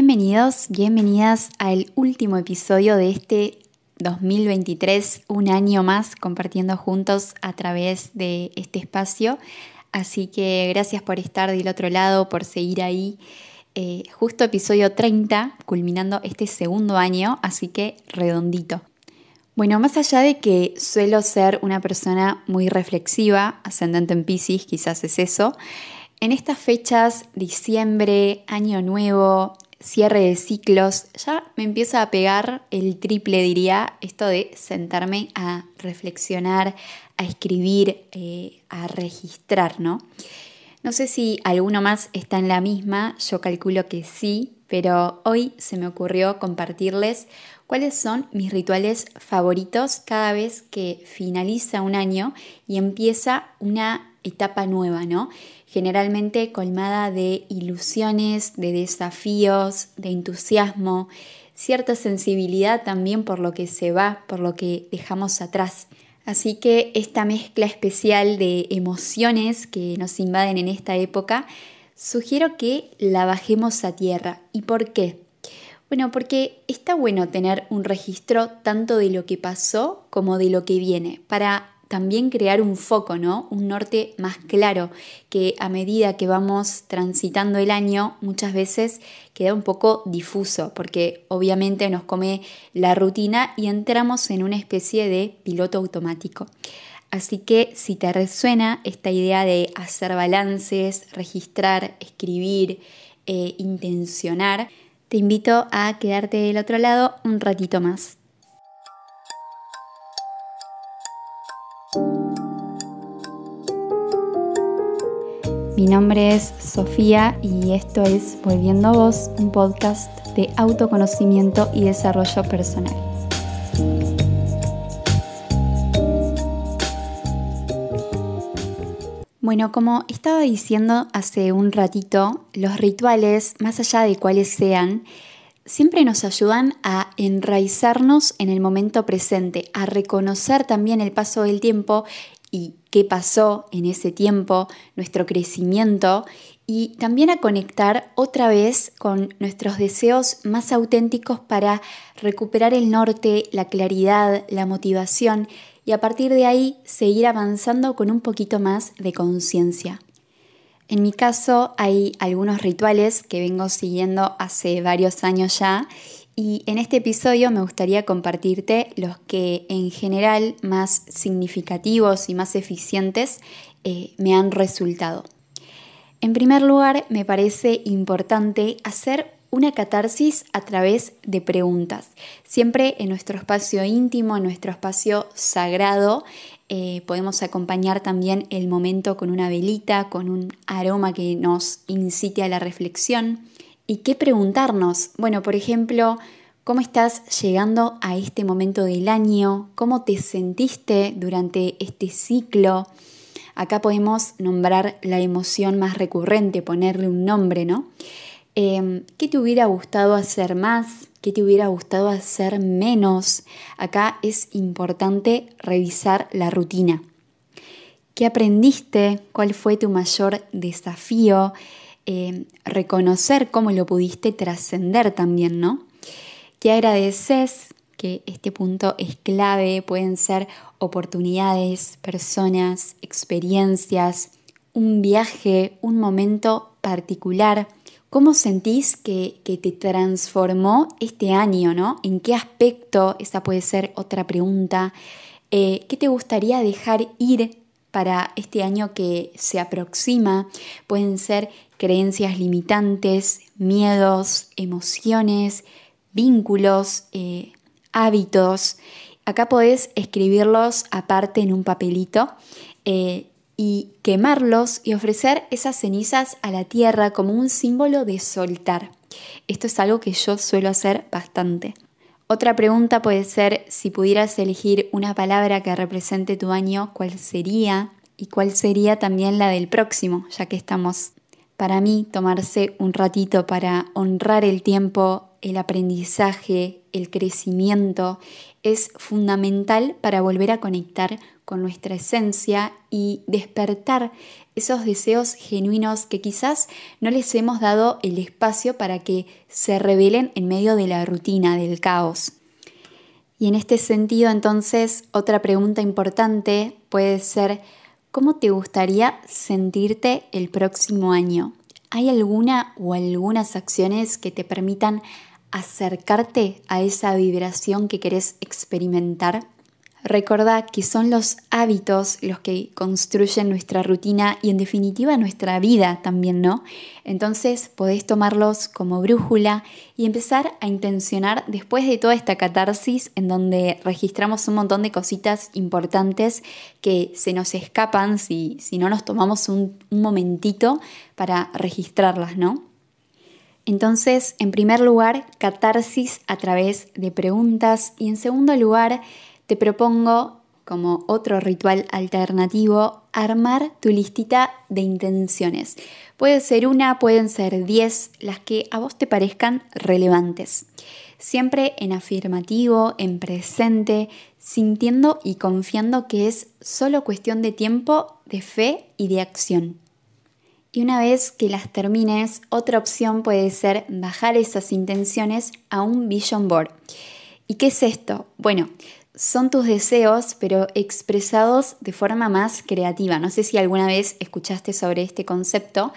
Bienvenidos, bienvenidas al último episodio de este 2023, un año más compartiendo juntos a través de este espacio. Así que gracias por estar del otro lado, por seguir ahí. Eh, justo episodio 30, culminando este segundo año, así que redondito. Bueno, más allá de que suelo ser una persona muy reflexiva, ascendente en Pisces, quizás es eso, en estas fechas, diciembre, año nuevo, cierre de ciclos, ya me empieza a pegar el triple, diría, esto de sentarme a reflexionar, a escribir, eh, a registrar, ¿no? No sé si alguno más está en la misma, yo calculo que sí, pero hoy se me ocurrió compartirles cuáles son mis rituales favoritos cada vez que finaliza un año y empieza una etapa nueva, ¿no? Generalmente colmada de ilusiones, de desafíos, de entusiasmo, cierta sensibilidad también por lo que se va, por lo que dejamos atrás. Así que esta mezcla especial de emociones que nos invaden en esta época, sugiero que la bajemos a tierra. ¿Y por qué? Bueno, porque está bueno tener un registro tanto de lo que pasó como de lo que viene, para también crear un foco, ¿no? Un norte más claro, que a medida que vamos transitando el año muchas veces queda un poco difuso, porque obviamente nos come la rutina y entramos en una especie de piloto automático. Así que si te resuena esta idea de hacer balances, registrar, escribir, e intencionar, te invito a quedarte del otro lado un ratito más. Mi nombre es Sofía y esto es Volviendo a Vos, un podcast de autoconocimiento y desarrollo personal. Bueno, como estaba diciendo hace un ratito, los rituales, más allá de cuáles sean, siempre nos ayudan a enraizarnos en el momento presente, a reconocer también el paso del tiempo y qué pasó en ese tiempo, nuestro crecimiento y también a conectar otra vez con nuestros deseos más auténticos para recuperar el norte, la claridad, la motivación y a partir de ahí seguir avanzando con un poquito más de conciencia. En mi caso hay algunos rituales que vengo siguiendo hace varios años ya y en este episodio me gustaría compartirte los que en general más significativos y más eficientes eh, me han resultado. En primer lugar, me parece importante hacer una catarsis a través de preguntas. Siempre en nuestro espacio íntimo, en nuestro espacio sagrado, eh, podemos acompañar también el momento con una velita, con un aroma que nos incite a la reflexión. ¿Y qué preguntarnos? Bueno, por ejemplo, ¿cómo estás llegando a este momento del año? ¿Cómo te sentiste durante este ciclo? Acá podemos nombrar la emoción más recurrente, ponerle un nombre, ¿no? Em, ¿Qué te hubiera gustado hacer más? ¿Qué te hubiera gustado hacer menos? Acá es importante revisar la rutina. ¿Qué aprendiste? ¿Cuál fue tu mayor desafío? Eh, reconocer cómo lo pudiste trascender también, ¿no? ¿Qué agradeces? Que este punto es clave, pueden ser oportunidades, personas, experiencias, un viaje, un momento particular. ¿Cómo sentís que, que, te transformó este año, ¿no? ¿En qué aspecto? Esa puede ser otra pregunta. Eh, ¿Qué te gustaría dejar ir para este año que se aproxima? Pueden ser creencias limitantes, miedos, emociones, vínculos, eh, hábitos. Acá podés escribirlos aparte en un papelito eh, y quemarlos y ofrecer esas cenizas a la tierra como un símbolo de soltar. Esto es algo que yo suelo hacer bastante. Otra pregunta puede ser si pudieras elegir una palabra que represente tu año, ¿cuál sería? Y cuál sería también la del próximo, ya que estamos Para mí, tomarse un ratito para honrar el tiempo, el aprendizaje, el crecimiento, es fundamental para volver a conectar con nuestra esencia y despertar esos deseos genuinos que quizás no les hemos dado el espacio para que se revelen en medio de la rutina, del caos. Y en este sentido, entonces, otra pregunta importante puede ser, ¿cómo te gustaría sentirte el próximo año? ¿Hay alguna o algunas acciones que te permitan acercarte a esa vibración que querés experimentar? Recordá que son los hábitos los que construyen nuestra rutina y en definitiva nuestra vida también, ¿no? Entonces podés tomarlos como brújula y empezar a intencionar después de toda esta catarsis en donde registramos un montón de cositas importantes que se nos escapan si, si no nos tomamos un, un momentito para registrarlas, ¿no? Entonces, en primer lugar, catarsis a través de preguntas y en segundo lugar, te propongo como otro ritual alternativo armar tu listita de intenciones. Puede ser una, pueden ser diez, las que a vos te parezcan relevantes. Siempre en afirmativo, en presente, sintiendo y confiando que es solo cuestión de tiempo, de fe y de acción. Y una vez que las termines, otra opción puede ser bajar esas intenciones a un vision board. ¿Y qué es esto? Bueno, son tus deseos, pero expresados de forma más creativa. No sé si alguna vez escuchaste sobre este concepto,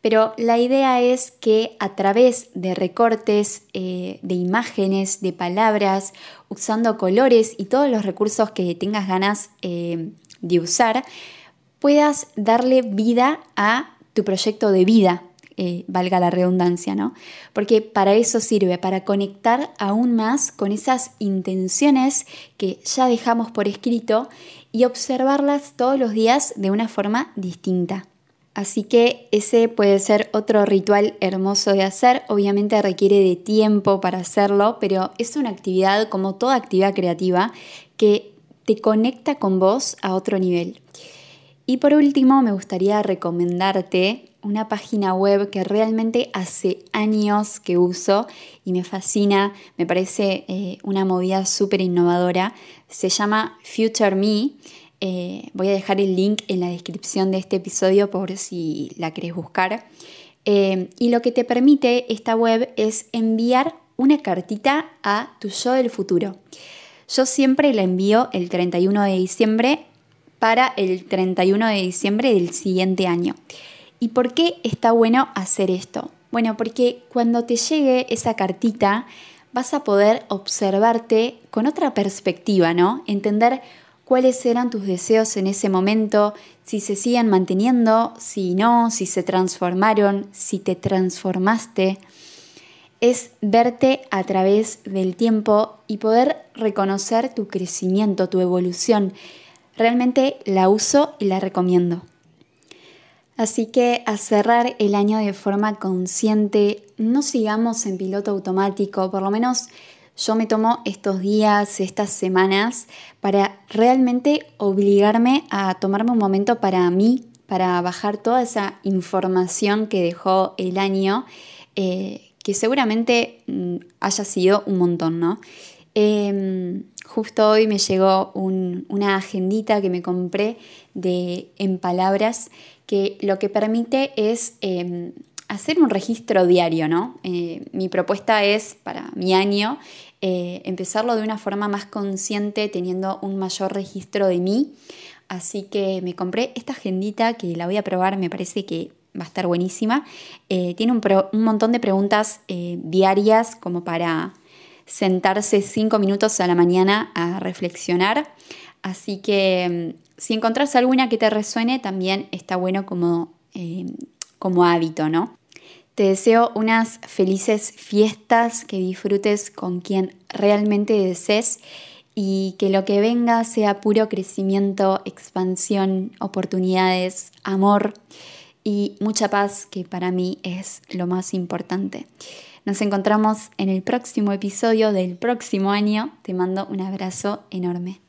pero la idea es que a través de recortes, eh, de imágenes, de palabras, usando colores y todos los recursos que tengas ganas eh, de usar, puedas darle vida a tu proyecto de vida, eh, valga la redundancia, ¿no? Porque para eso sirve, para conectar aún más con esas intenciones que ya dejamos por escrito y observarlas todos los días de una forma distinta. Así que ese puede ser otro ritual hermoso de hacer. Obviamente requiere de tiempo para hacerlo, pero es una actividad como toda actividad creativa que te conecta con vos a otro nivel. Y por último, me gustaría recomendarte una página web que realmente hace años que uso y me fascina, me parece eh, una movida súper innovadora. Se llama Future Me. Eh, voy a dejar el link en la descripción de este episodio por si la querés buscar. Eh, y lo que te permite esta web es enviar una cartita a tu yo del futuro. Yo siempre la envío el 31 de diciembre para el 31 de diciembre del siguiente año. ¿Y por qué está bueno hacer esto? Bueno, porque cuando te llegue esa cartita vas a poder observarte con otra perspectiva, ¿no? Entender cuáles eran tus deseos en ese momento, si se siguen manteniendo, si no, si se transformaron, si te transformaste. Es verte a través del tiempo y poder reconocer tu crecimiento, tu evolución Realmente la uso y la recomiendo. Así que a cerrar el año de forma consciente, no sigamos en piloto automático, por lo menos yo me tomo estos días, estas semanas, para realmente obligarme a tomarme un momento para mí, para bajar toda esa información que dejó el año, eh, que seguramente mm, haya sido un montón, ¿no? Em, justo hoy me llegó una agendita que me compré de En Palabras que lo que permite es em, hacer un registro diario, ¿no? Eh, mi propuesta es para mi año eh, empezarlo de una forma más consciente, teniendo un mayor registro de mí. Así que me compré esta agendita que la voy a probar, me parece que va a estar buenísima. Eh, tiene un, un, montón de preguntas diarias como para sentarse cinco minutos a la mañana a reflexionar. Así que mm, si encontrás alguna que te resuene, también está bueno como, eh, como hábito, ¿no? Te deseo unas felices fiestas, que disfrutes con quien realmente desees y que lo que venga sea puro crecimiento, expansión, oportunidades, amor y mucha paz, que para mí es lo más importante. Nos encontramos en el próximo episodio del próximo año. Te mando un abrazo enorme.